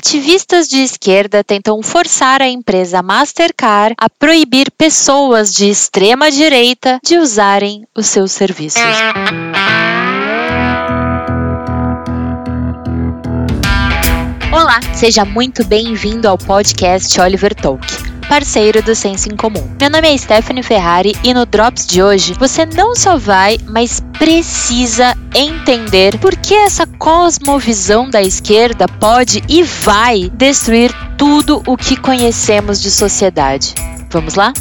ativistas de esquerda tentam forçar a empresa Mastercard a proibir pessoas de extrema direita de usarem os seus serviços. Olá, seja muito bem-vindo ao podcast Oliver Talk parceiro do Senso em Comum. Meu nome é Stephanie Ferrari e no Drops de hoje você não só vai, mas precisa entender por que essa cosmovisão da esquerda pode e vai destruir tudo o que conhecemos de sociedade. Vamos lá?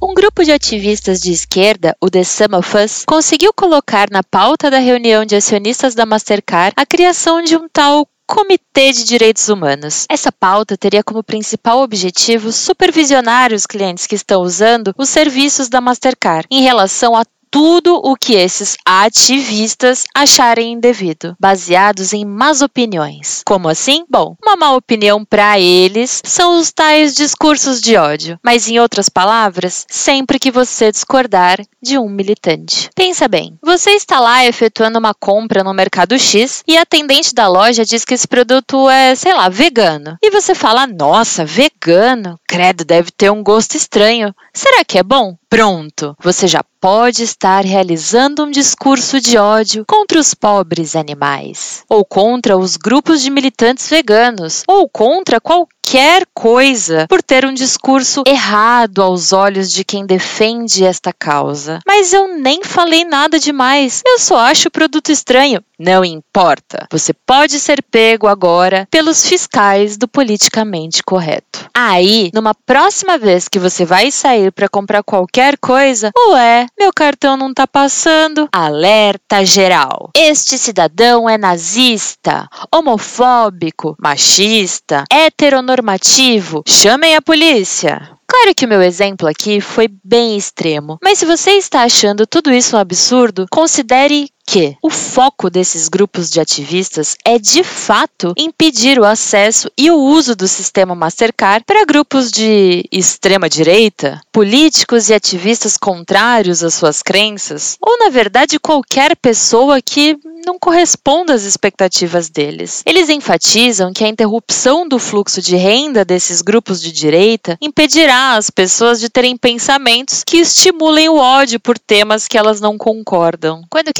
Um grupo de ativistas de esquerda, o The Sum of Us, conseguiu colocar na pauta da reunião de acionistas da Mastercard a criação de um tal Comitê de Direitos Humanos. Essa pauta teria como principal objetivo supervisionar os clientes que estão usando os serviços da Mastercard em relação a tudo o que esses ativistas acharem indevido, baseados em más opiniões. Como assim? Bom, uma má opinião para eles são os tais discursos de ódio, mas em outras palavras, sempre que você discordar de um militante. Pensa bem, você está lá efetuando uma compra no mercado X e a atendente da loja diz que esse produto é, sei lá, vegano. E você fala: "Nossa, vegano? Credo, deve ter um gosto estranho. Será que é bom?" Pronto, você já pode estar realizando um discurso de ódio contra os pobres animais, ou contra os grupos de militantes veganos, ou contra qualquer coisa por ter um discurso errado aos olhos de quem defende esta causa. Mas eu nem falei nada demais, eu só acho o produto estranho. Não importa. Você pode ser pego agora pelos fiscais do politicamente correto. Aí, numa próxima vez que você vai sair para comprar qualquer coisa, ué, meu cartão não tá passando. Alerta geral. Este cidadão é nazista, homofóbico, machista, heteronormativo. Chamem a polícia. Claro que o meu exemplo aqui foi bem extremo, mas se você está achando tudo isso um absurdo, considere que o foco desses grupos de ativistas é de fato impedir o acesso e o uso do sistema Mastercard para grupos de extrema direita, políticos e ativistas contrários às suas crenças, ou na verdade qualquer pessoa que não corresponda às expectativas deles. Eles enfatizam que a interrupção do fluxo de renda desses grupos de direita impedirá as pessoas de terem pensamentos que estimulem o ódio por temas que elas não concordam. Quando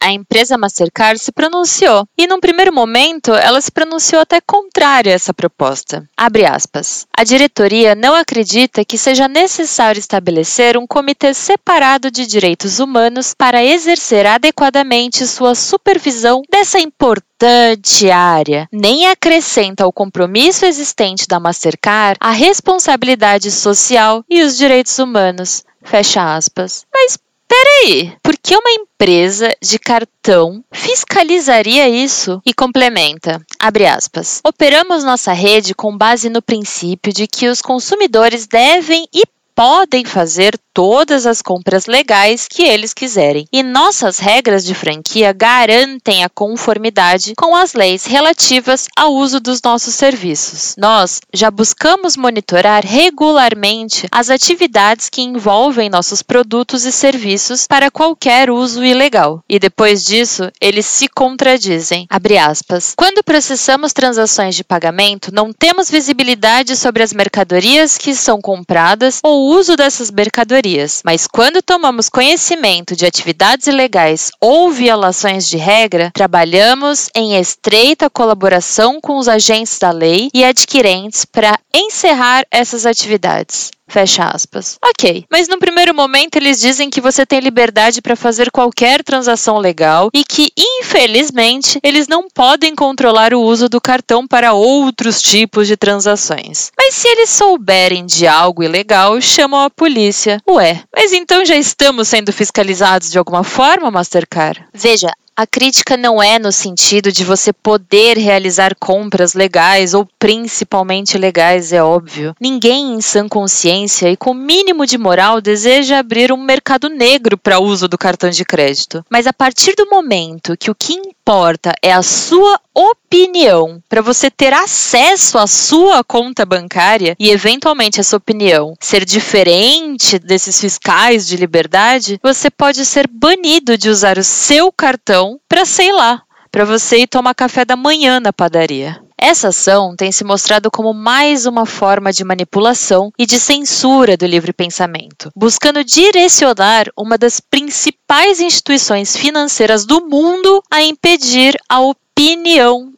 a empresa Mastercard se pronunciou e, num primeiro momento, ela se pronunciou até contrária a essa proposta. Abre aspas. A diretoria não acredita que seja necessário estabelecer um comitê separado de direitos humanos para exercer adequadamente sua sua supervisão dessa importante área, nem acrescenta ao compromisso existente da Mastercard a responsabilidade social e os direitos humanos. Fecha aspas. Mas peraí, por que uma empresa de cartão fiscalizaria isso? E complementa, abre aspas, operamos nossa rede com base no princípio de que os consumidores devem e podem fazer todas as compras legais que eles quiserem. E nossas regras de franquia garantem a conformidade com as leis relativas ao uso dos nossos serviços. Nós já buscamos monitorar regularmente as atividades que envolvem nossos produtos e serviços para qualquer uso ilegal. E depois disso, eles se contradizem. Quando processamos transações de pagamento, não temos visibilidade sobre as mercadorias que são compradas ou o uso dessas mercadorias mas quando tomamos conhecimento de atividades ilegais ou violações de regra, trabalhamos em estreita colaboração com os agentes da lei e adquirentes para encerrar essas atividades. Fecha aspas. Ok, mas no primeiro momento eles dizem que você tem liberdade para fazer qualquer transação legal e que, infelizmente, eles não podem controlar o uso do cartão para outros tipos de transações. Mas se eles souberem de algo ilegal, chamam a polícia. Ué, mas então já estamos sendo fiscalizados de alguma forma, Mastercard? Veja, a crítica não é no sentido de você poder realizar compras legais ou principalmente legais, é óbvio. Ninguém em sã consciência e com mínimo de moral deseja abrir um mercado negro para uso do cartão de crédito. Mas a partir do momento que o que importa é a sua opinião, para você ter acesso à sua conta bancária e eventualmente essa opinião ser diferente desses fiscais de liberdade, você pode ser banido de usar o seu cartão para, sei lá, para você ir tomar café da manhã na padaria. Essa ação tem se mostrado como mais uma forma de manipulação e de censura do livre pensamento, buscando direcionar uma das principais instituições financeiras do mundo a impedir a opinião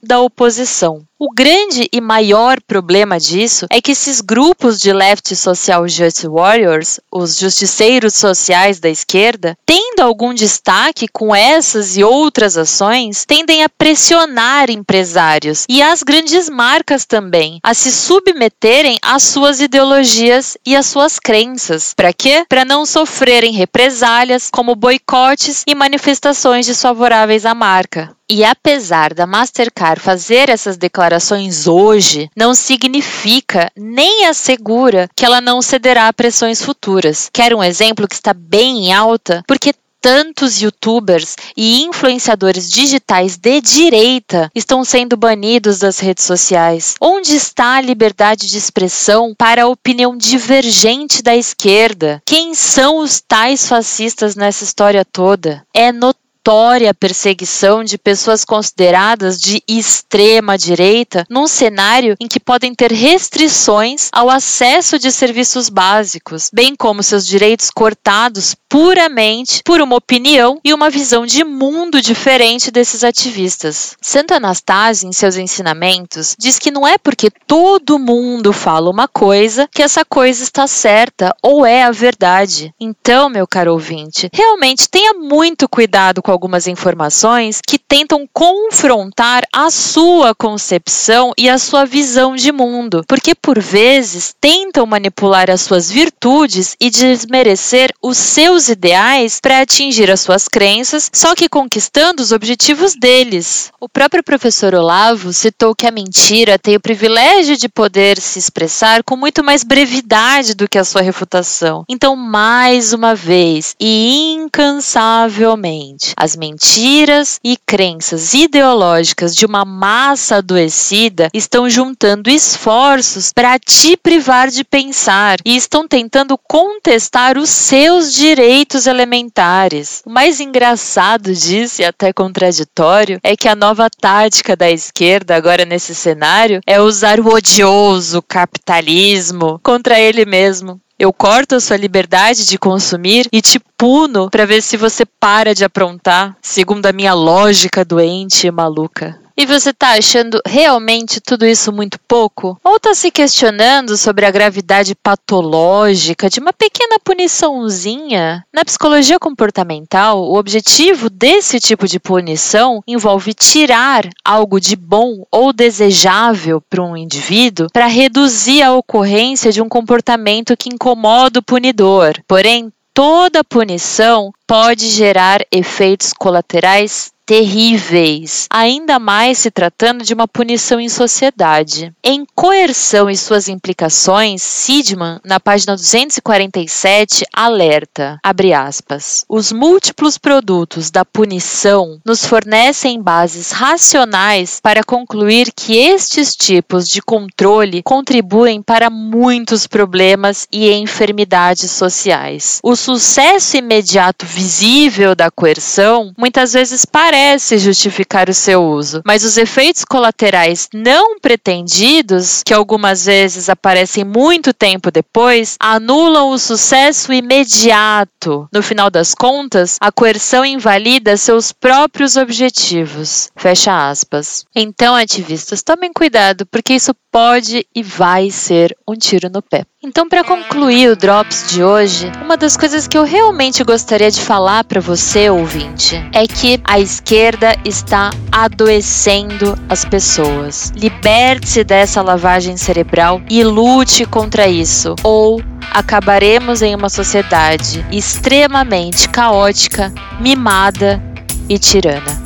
da oposição. O grande e maior problema disso é que esses grupos de left social justice warriors, os justiceiros sociais da esquerda, tendo algum destaque com essas e outras ações, tendem a pressionar empresários e as grandes marcas também a se submeterem às suas ideologias e às suas crenças. Para quê? Para não sofrerem represálias como boicotes e manifestações desfavoráveis à marca. E apesar da Mastercard fazer essas declarações hoje, não significa nem assegura que ela não cederá a pressões futuras. Quero um exemplo que está bem em alta? Porque tantos youtubers e influenciadores digitais de direita estão sendo banidos das redes sociais? Onde está a liberdade de expressão para a opinião divergente da esquerda? Quem são os tais fascistas nessa história toda? É notório notória perseguição de pessoas consideradas de extrema direita num cenário em que podem ter restrições ao acesso de serviços básicos, bem como seus direitos cortados puramente por uma opinião e uma visão de mundo diferente desses ativistas. Santo Anastácio, em seus ensinamentos, diz que não é porque todo mundo fala uma coisa que essa coisa está certa ou é a verdade. Então, meu caro ouvinte, realmente tenha muito cuidado com algumas informações que tentam confrontar a sua concepção e a sua visão de mundo, porque por vezes tentam manipular as suas virtudes e desmerecer os seus ideais para atingir as suas crenças, só que conquistando os objetivos deles. O próprio professor Olavo citou que a mentira tem o privilégio de poder se expressar com muito mais brevidade do que a sua refutação. Então, mais uma vez e incansavelmente, as mentiras e crenças ideológicas de uma massa adoecida estão juntando esforços para te privar de pensar e estão tentando contestar os seus direitos elementares. O mais engraçado disso e até contraditório é que a nova tática da esquerda agora nesse cenário é usar o odioso capitalismo contra ele mesmo. Eu corto a sua liberdade de consumir e te puno para ver se você para de aprontar, segundo a minha lógica doente e maluca. E você tá achando realmente tudo isso muito pouco? Ou tá se questionando sobre a gravidade patológica de uma pequena puniçãozinha? Na psicologia comportamental, o objetivo desse tipo de punição envolve tirar algo de bom ou desejável para um indivíduo para reduzir a ocorrência de um comportamento que incomoda o punidor. Porém, toda punição pode gerar efeitos colaterais terríveis, ainda mais se tratando de uma punição em sociedade. Em Coerção e suas implicações, Sidman, na página 247, alerta, aspas, os múltiplos produtos da punição nos fornecem bases racionais para concluir que estes tipos de controle contribuem para muitos problemas e enfermidades sociais. O sucesso imediato visível da coerção muitas vezes parece parece justificar o seu uso, mas os efeitos colaterais não pretendidos, que algumas vezes aparecem muito tempo depois, anulam o sucesso imediato. No final das contas, a coerção invalida seus próprios objetivos. Fecha aspas. Então, ativistas, tomem cuidado, porque isso pode e vai ser um tiro no pé. Então, para concluir o Drops de hoje, uma das coisas que eu realmente gostaria de falar para você, ouvinte, é que a esquerda está adoecendo as pessoas. Liberte-se dessa lavagem cerebral e lute contra isso, ou acabaremos em uma sociedade extremamente caótica, mimada e tirana.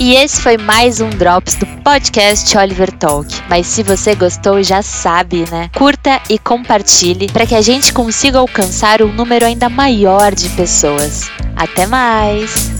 E esse foi mais um Drops do podcast Oliver Talk. Mas se você gostou, já sabe, né? Curta e compartilhe para que a gente consiga alcançar um número ainda maior de pessoas. Até mais!